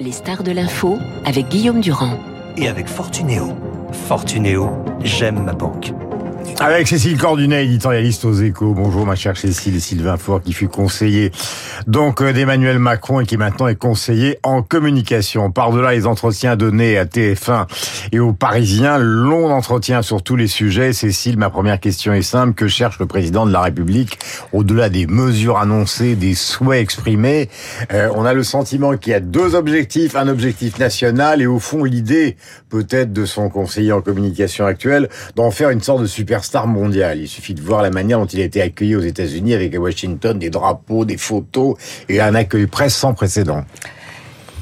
Les stars de l'info avec Guillaume Durand. Et avec Fortunéo. Fortunéo, j'aime ma banque. Avec Cécile Cordunet, éditorialiste aux échos. Bonjour ma chère Cécile Sylvain Faure qui fut conseiller donc euh, d'Emmanuel Macron et qui maintenant est conseiller en communication. Par-delà les entretiens donnés à TF1 et aux Parisiens, long entretien sur tous les sujets. Cécile, ma première question est simple. Que cherche le président de la République au-delà des mesures annoncées, des souhaits exprimés? Euh, On a le sentiment qu'il y a deux objectifs, un objectif national et au fond l'idée peut-être de son conseiller en communication actuel d'en faire une sorte de super star mondiale. Il suffit de voir la manière dont il a été accueilli aux États-Unis avec à Washington des drapeaux, des photos et un accueil presque sans précédent.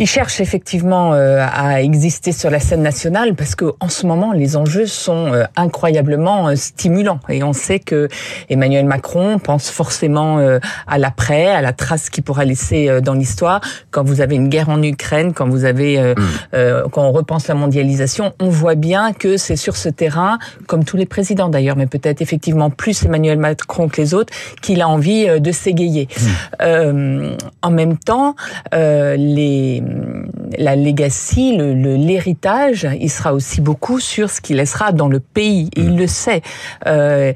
Il cherche effectivement euh, à exister sur la scène nationale parce que en ce moment les enjeux sont euh, incroyablement euh, stimulants et on sait que Emmanuel Macron pense forcément à l'après, à la trace qu'il pourra laisser dans l'histoire. Quand vous avez une guerre en Ukraine, quand vous avez mm. quand on repense la mondialisation, on voit bien que c'est sur ce terrain, comme tous les présidents d'ailleurs, mais peut-être effectivement plus Emmanuel Macron que les autres, qu'il a envie de s'égayer. Mm. en même temps, les la legacy, le l'héritage, il sera aussi beaucoup sur ce qu'il laissera dans le pays. Et il le sait. Euh,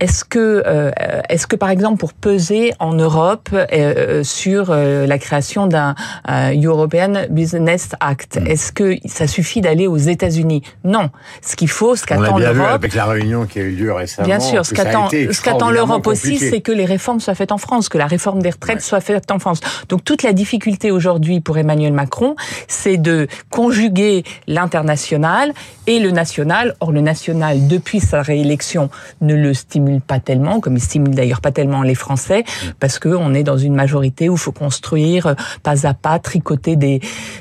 est-ce que, euh, est-ce que par exemple pour peser en Europe euh, sur la création d'un European Business Act, mm. est-ce que ça suffit d'aller aux États-Unis? Non. Ce qu'il faut, ce qu'attend l'Europe. avec la réunion qui a eu lieu récemment. Bien sûr. Ce qu'attend, ce qu'attend l'Europe aussi, c'est que les réformes soient faites en France, que la réforme des retraites soit faite en France. Donc toute la difficulté aujourd'hui pour Emmanuel Emmanuel Macron, c'est de conjuguer l'international et le national. Or, le national, depuis sa réélection, ne le stimule pas tellement, comme il stimule d'ailleurs pas tellement les Français, parce qu'on est dans une majorité où il faut construire euh, pas à pas, tricoter des,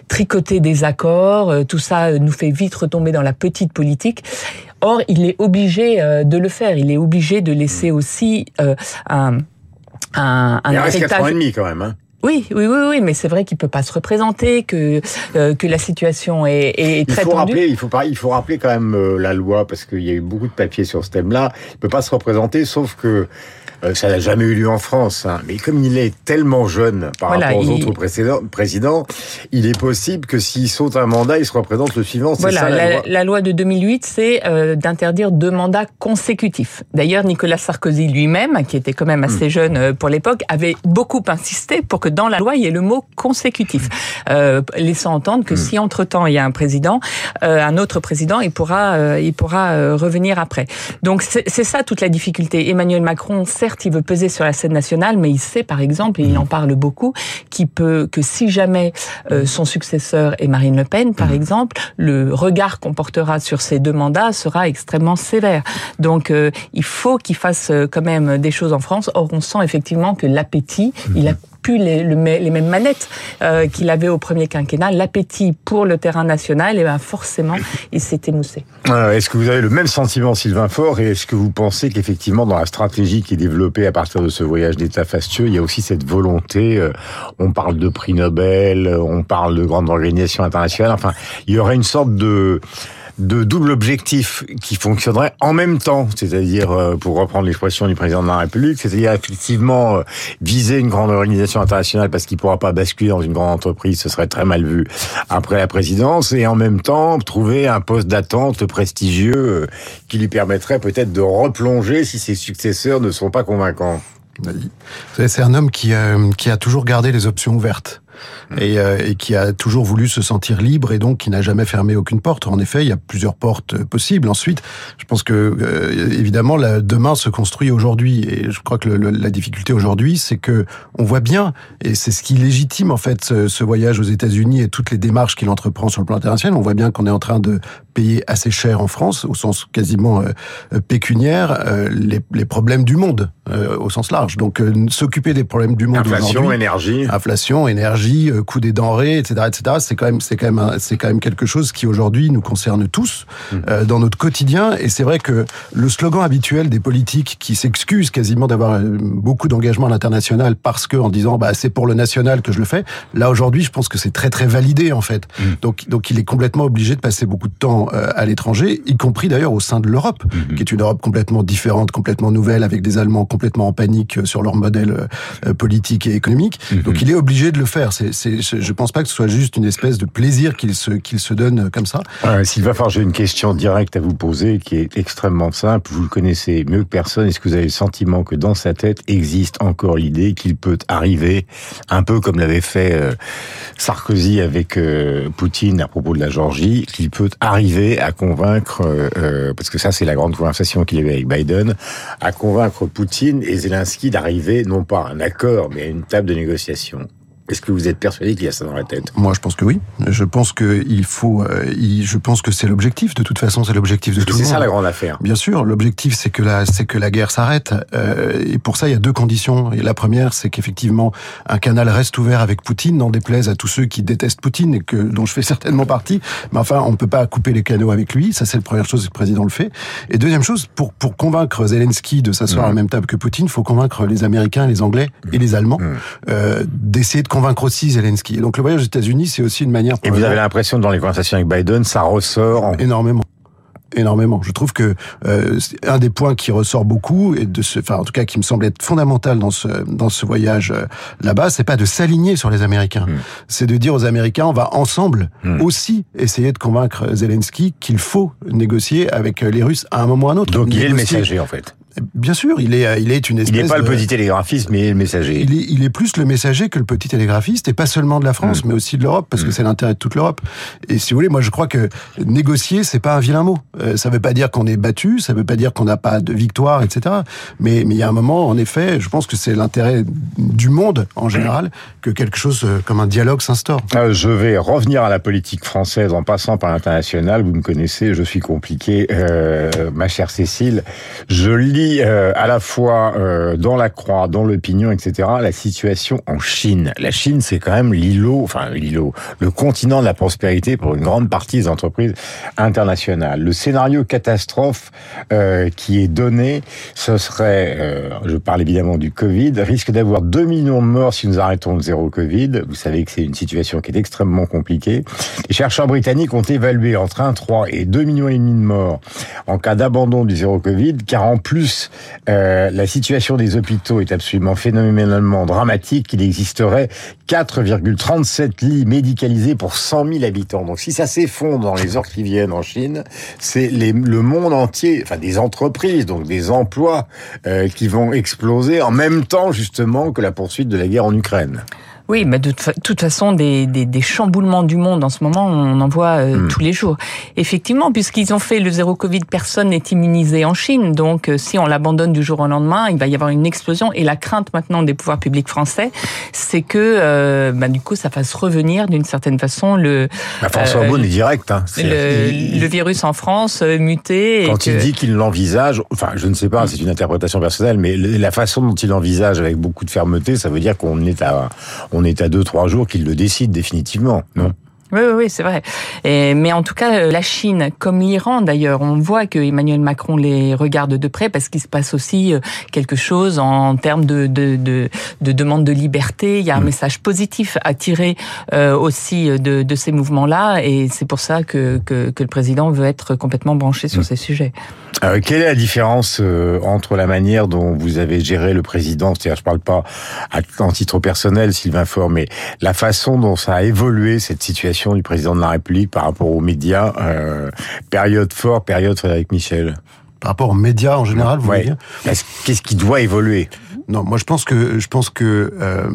tricoter des accords. Euh, tout ça euh, nous fait vite retomber dans la petite politique. Or, il est obligé de le faire. Il est obligé de laisser aussi un, un, un il reste 4 ans et demi quand même. Hein. Oui, oui, oui, oui, mais c'est vrai qu'il peut pas se représenter, que euh, que la situation est, est très il faut tendue. Rappeler, il faut pas, il faut rappeler quand même euh, la loi parce qu'il y a eu beaucoup de papiers sur ce thème-là. Il peut pas se représenter, sauf que ça n'a jamais eu lieu en France. Hein. Mais comme il est tellement jeune par rapport aux autres présidents, il est possible que s'il saute un mandat, il se représente le suivant. Voilà, ça, la, loi. la, loi. de 2008, c'est euh, d'interdire deux mandats consécutifs. D'ailleurs, Nicolas Sarkozy lui-même, qui était quand même assez hmm. jeune euh, pour l'époque, avait beaucoup insisté pour que dans la loi, il y ait le mot consécutif, euh, laissant entendre que hmm. si entre-temps il y a un président, euh, un autre président, il pourra, il pourra revenir après. Donc c'est ça toute la difficulté. Emmanuel Macron, certes, il veut peser sur la scène nationale, mais il sait, par exemple, et il en parle beaucoup, qu'il peut que si jamais euh, son successeur est Marine Le Pen, par mhm. exemple, le regard qu'on portera sur ces deux mandats sera extrêmement sévère. Donc, euh, il faut qu'il fasse euh, quand même des choses en France. Or, on sent effectivement que l'appétit, il a mhm plus les, mêmes manettes euh, qu'il avait au premier quinquennat. L'appétit pour le terrain national, et eh ben forcément, il s'est émoussé. Euh, est-ce que vous avez le même sentiment, Sylvain Faure, et est-ce que vous pensez qu'effectivement, dans la stratégie qui est développée à partir de ce voyage d'État fastueux, il y a aussi cette volonté, euh, on parle de prix Nobel, on parle de grandes organisations internationales, enfin, il y aurait une sorte de de double objectif qui fonctionnerait en même temps, c'est-à-dire, euh, pour reprendre l'expression du président de la République, c'est-à-dire effectivement euh, viser une grande organisation internationale parce qu'il pourra pas basculer dans une grande entreprise, ce serait très mal vu après la présidence, et en même temps trouver un poste d'attente prestigieux euh, qui lui permettrait peut-être de replonger si ses successeurs ne sont pas convaincants. C'est un homme qui, qui a toujours gardé les options ouvertes. Mm. et, euh, et, qui a toujours voulu se sentir libre et donc qui n'a jamais fermé aucune porte. En effet, il y a plusieurs portes euh, possibles. Ensuite, je pense que euh, évidemment, la, demain se construit aujourd'hui et je crois que la difficulté aujourd'hui, c'est que on voit bien et c'est ce qui légitime en fait ce, voyage aux États-Unis et toutes les démarches qu'il entreprend sur le plan international. On voit bien qu'on est en train de payer assez cher en France, au sens quasiment pécuniaire, les, problèmes du monde au sens large. Donc s'occuper des problèmes du monde inflation, énergie, inflation, énergie, euh, coût des denrées, etc., etc. C'est quand même, c'est quand même, c'est quand même quelque chose qui aujourd'hui nous concerne tous mmh. euh, dans notre quotidien. Et c'est vrai que le slogan habituel des politiques qui s'excusent quasiment d'avoir euh, beaucoup d'engagement à l'international parce que en disant bah c'est pour le national que je le fais. Là aujourd'hui, je pense que c'est très très validé en fait. Mmh. Donc donc il est complètement obligé de passer beaucoup de temps à l'étranger, y compris d'ailleurs au sein de l'Europe, mmh. qui est une Europe complètement différente, complètement nouvelle, avec des Allemands complètement en panique sur leur modèle politique et économique. Mhm. Donc il est obligé de le faire. C'est, je pense pas que ce soit juste une espèce de plaisir qu'il se, qu'il se donne comme ça. Euh, Sylvain Farge, j'ai une question directe à vous poser qui est extrêmement simple. Vous le connaissez mieux que personne. Est-ce que vous avez le sentiment que dans sa tête existe encore l'idée qu'il peut arriver, un peu comme l'avait fait euh, Sarkozy avec euh, Poutine à propos de la Géorgie, qu'il peut arriver à convaincre, euh, parce que ça c'est la grande conversation qu'il avait avec Biden, à convaincre Poutine et Zelensky d'arriver non pas à un accord, mais à une table de négociation est-ce que vous êtes persuadé qu'il y a ça dans la tête? Moi, je pense que oui. Je pense que il faut. Euh, je pense que c'est l'objectif. De toute façon, c'est l'objectif de tout le monde. C'est ça la grande affaire. Bien sûr, l'objectif c'est que la c'est que la guerre s'arrête. Euh, et pour ça, il y a deux conditions. Et la première, c'est qu'effectivement, un canal reste ouvert avec Poutine, n'en déplaise à tous ceux qui détestent Poutine et que dont je fais certainement partie. Mais enfin, on ne peut pas couper les canaux avec lui. Ça, c'est la première chose que le président le fait. Et deuxième chose, pour pour convaincre Zelensky de s'asseoir à la mmh. même table que Poutine, il faut convaincre les Américains, les Anglais et les Allemands mmh. euh, d'essayer de convaincre aussi Zelensky. Donc le voyage aux États-Unis, c'est aussi une manière. Et vous avez l'impression dans les conversations avec Biden, ça ressort énormément énormément. Je trouve que euh, un des points qui ressort beaucoup et de ce, enfin en tout cas qui me semble être fondamental dans ce dans ce voyage euh, là-bas, c'est pas de s'aligner sur les Américains, hmm. c'est de dire aux Américains on va ensemble hmm. aussi essayer de convaincre Zelensky qu'il faut négocier avec les Russes à un moment ou à un autre. Donc il est le messager en fait. Bien sûr, il est, il est une espèce. Il n'est pas le petit télégraphiste, mais le messager. Il est, il est, plus le messager que le petit télégraphiste, et pas seulement de la France, mm. mais aussi de l'Europe, parce que mm. c'est l'intérêt de toute l'Europe. Et si vous voulez, moi je crois que négocier, c'est pas un vilain mot. Euh, ça veut pas dire qu'on est battu, ça veut pas dire qu'on n'a pas de victoire, etc. Mais mais il y a un moment, en effet, je pense que c'est l'intérêt du monde en général que quelque chose euh, comme un dialogue s'instaure. Euh, je vais revenir à la politique française en passant par l'international. Vous me connaissez, je suis compliqué, euh, ma chère Cécile. Je lis euh, à la fois euh, dans la croix, dans l'opinion, etc., la situation en Chine. La Chine, c'est quand même l'îlot, enfin l'îlot, le continent de la prospérité pour une grande partie des entreprises internationales. Le scénario catastrophe euh, qui est donné, ce serait, je parle évidemment du Covid, risque d'avoir 2 millions de morts si nous arrêtons le zéro Covid. Vous savez que c'est une situation qui est extrêmement compliquée. Les chercheurs britanniques ont évalué entre 1, 3 et 2 millions et demi de morts en cas d'abandon du zéro Covid, car en plus euh, la situation des hôpitaux est absolument phénoménalement dramatique. Il existerait 4,37 lits médicalisés pour 100 000 habitants. Donc si ça s'effondre dans les heures qui viennent en Chine, c'est le monde entier, enfin des entreprises, donc des emplois euh, qui vont exploser en même temps justement que la poursuite de la guerre en Ukraine. Oui, mais de toute façon, des, des, des, chamboulements du monde en ce moment, on en voit euh, hmm. tous les jours. Effectivement, puisqu'ils ont fait le zéro Covid, personne n'est immunisé en Chine. Donc, euh, si on l'abandonne du jour au lendemain, il va y avoir une explosion. Et la crainte maintenant des pouvoirs publics français, c'est que, euh, bah, du coup, ça fasse revenir d'une certaine façon le. Bah, François euh, est direct. Hein. Le, le, virus en France muté. Quand il dit qu'il l'envisage, enfin, je ne sais pas, c'est une interprétation personnelle, mais la façon dont il envisage avec beaucoup de fermeté, ça veut dire qu'on est à on est à deux trois jours qu'il le décide définitivement, non? Oui, oui, oui c'est vrai. Et, mais en tout cas, euh, la Chine, comme l'Iran d'ailleurs, on voit que Emmanuel Macron les regarde de près parce qu'il se passe aussi euh, quelque chose en termes de, de, de, de demande de liberté. Il y a un mm. message positif à tirer euh, aussi de, de ces mouvements-là, et c'est pour ça que, que, que, le président veut être complètement branché sur mm. ces sujets. Euh, quelle est la différence euh, entre la manière dont vous avez géré le président, c'est-à-dire je parle pas à, en titre personnel, Sylvain Faure, mais la façon dont ça a évolué cette situation du président de la République par rapport aux médias, euh, période fort, période Frédéric Michel Par rapport aux médias en général, vous voulez dire Qu'est-ce qui doit évoluer non, moi je pense que je pense que euh,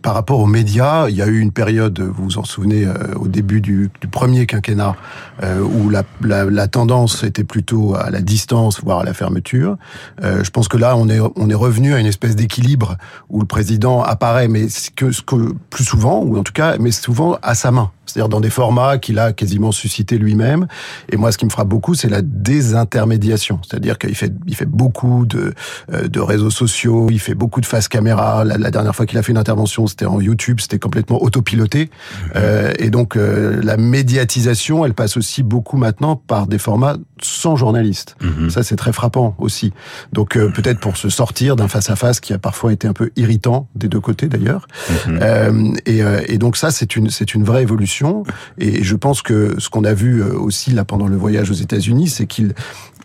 par rapport aux médias, il y a eu une période, vous vous en souvenez, euh, au début du, du premier quinquennat, euh, où la, la, la, tendance était plutôt à la distance, voire à la fermeture. Je pense que là, on est on est revenu à une espèce d'équilibre où le président apparaît, mais que, que plus souvent, ou en tout cas, mais souvent à sa main c'est-à-dire dans des formats qu'il a quasiment suscité lui-même. Et moi, ce qui me frappe beaucoup, c'est la désintermédiation, c'est-à-dire qu'il fait, il fait beaucoup de, euh, de réseaux sociaux, il fait beaucoup de face caméra. La, dernière fois qu'il a fait une intervention, c'était en YouTube, c'était complètement autopiloté. Euh, et donc, euh, la médiatisation, elle passe aussi beaucoup maintenant par des formats sans journalistes. Mhm. Ça, c'est très frappant aussi. Donc, euh, peut-être pour se sortir d'un face-à-face qui a parfois été un peu irritant des deux côtés d'ailleurs. Mhm. et, et donc ça, c'est une, c'est une vraie évolution et je pense que ce qu'on a vu euh, aussi là pendant le voyage aux États-Unis, c'est qu'il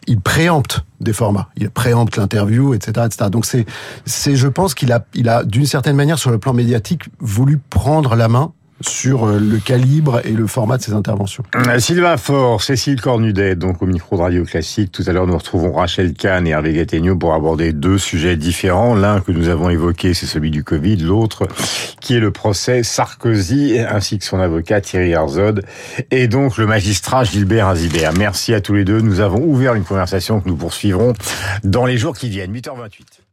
il préempte des formats. Il préempte l'interview, etc., etc. Donc c'est, c'est, je pense qu'il a, il a d'une certaine manière sur le plan médiatique voulu prendre la main sur euh, le calibre et le format de ses interventions. Euh, Sylvain Faure, Cécile Cornudet, donc au micro de Radio Classique. Tout à l'heure, nous retrouvons Rachel Kahn et Hervé Gattegno pour aborder deux sujets différents. L'un que nous avons évoqué, c'est celui du Covid. L'autre, qui est le procès Sarkozy, ainsi que son avocat Thierry Herzog, et donc le magistrat Gilbert Azibert. Merci à tous les deux. Nous avons ouvert une conversation que nous poursuivrons dans les jours qui viennent. 8h28.